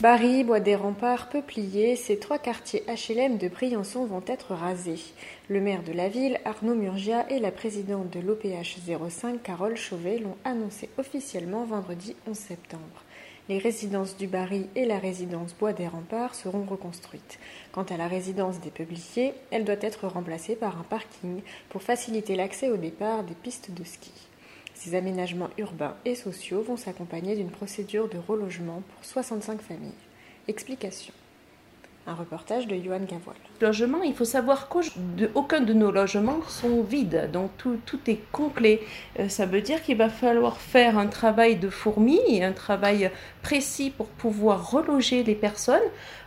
Barry, Bois des Remparts, Peuplier, ces trois quartiers HLM de Briançon vont être rasés. Le maire de la ville, Arnaud Murgia, et la présidente de l'OPH 05, Carole Chauvet, l'ont annoncé officiellement vendredi 11 septembre. Les résidences du Barry et la résidence Bois des Remparts seront reconstruites. Quant à la résidence des Peupliers, elle doit être remplacée par un parking pour faciliter l'accès au départ des pistes de ski. Ces aménagements urbains et sociaux vont s'accompagner d'une procédure de relogement pour 65 familles. Explication. Un reportage de Johan Gavoil. Logement, il faut savoir qu'aucun de nos logements sont vides, donc tout, tout est complet. Euh, ça veut dire qu'il va falloir faire un travail de fourmi, un travail précis pour pouvoir reloger les personnes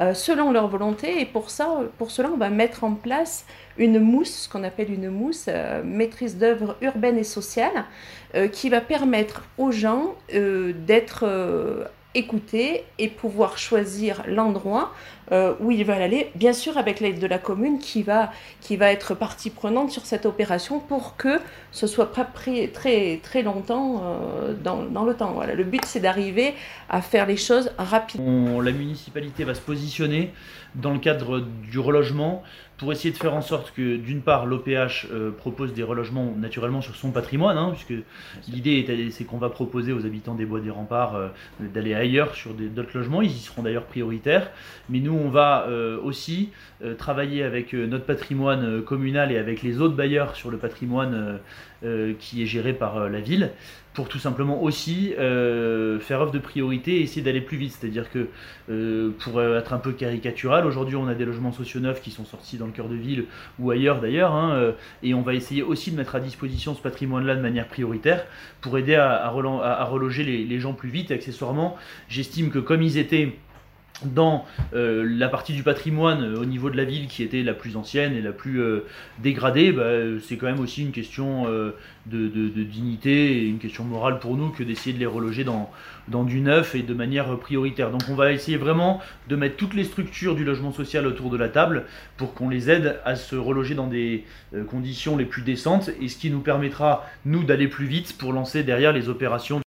euh, selon leur volonté. Et pour ça, pour cela, on va mettre en place une mousse, ce qu'on appelle une mousse, euh, maîtrise d'œuvre urbaine et sociale, qui va permettre aux gens d'être écouter et pouvoir choisir l'endroit euh, où ils veulent aller, bien sûr avec l'aide de la commune qui va, qui va être partie prenante sur cette opération pour que ce soit pas pris très, très longtemps euh, dans, dans, le temps. Voilà. Le but c'est d'arriver à faire les choses rapidement. La municipalité va se positionner dans le cadre du relogement pour essayer de faire en sorte que, d'une part, l'OPH euh, propose des relogements naturellement sur son patrimoine, hein, puisque l'idée c'est qu'on va proposer aux habitants des bois des remparts euh, d'aller ailleurs sur d'autres logements, ils y seront d'ailleurs prioritaires, mais nous on va euh, aussi travailler avec notre patrimoine communal et avec les autres bailleurs sur le patrimoine qui est géré par la ville pour tout simplement aussi faire œuvre de priorité et essayer d'aller plus vite. C'est-à-dire que, pour être un peu caricatural, aujourd'hui on a des logements sociaux neufs qui sont sortis dans le cœur de ville ou ailleurs d'ailleurs, hein, euh, et on va essayer aussi de mettre à disposition ce patrimoine-là de manière prioritaire pour aider à, reloger les, les, gens plus vite. Et accessoirement, j'estime que comme ils étaient dans euh, la partie du patrimoine euh, au niveau de la ville qui était la plus ancienne et la plus euh, dégradée, bah, c'est quand même aussi une question de, dignité et une question morale pour nous que d'essayer de les reloger dans, dans du neuf et de manière prioritaire. Donc on va essayer vraiment de mettre toutes les structures du logement social autour de la table pour qu'on les aide à se reloger dans des conditions les plus décentes et ce qui nous permettra, nous, d'aller plus vite pour lancer derrière les opérations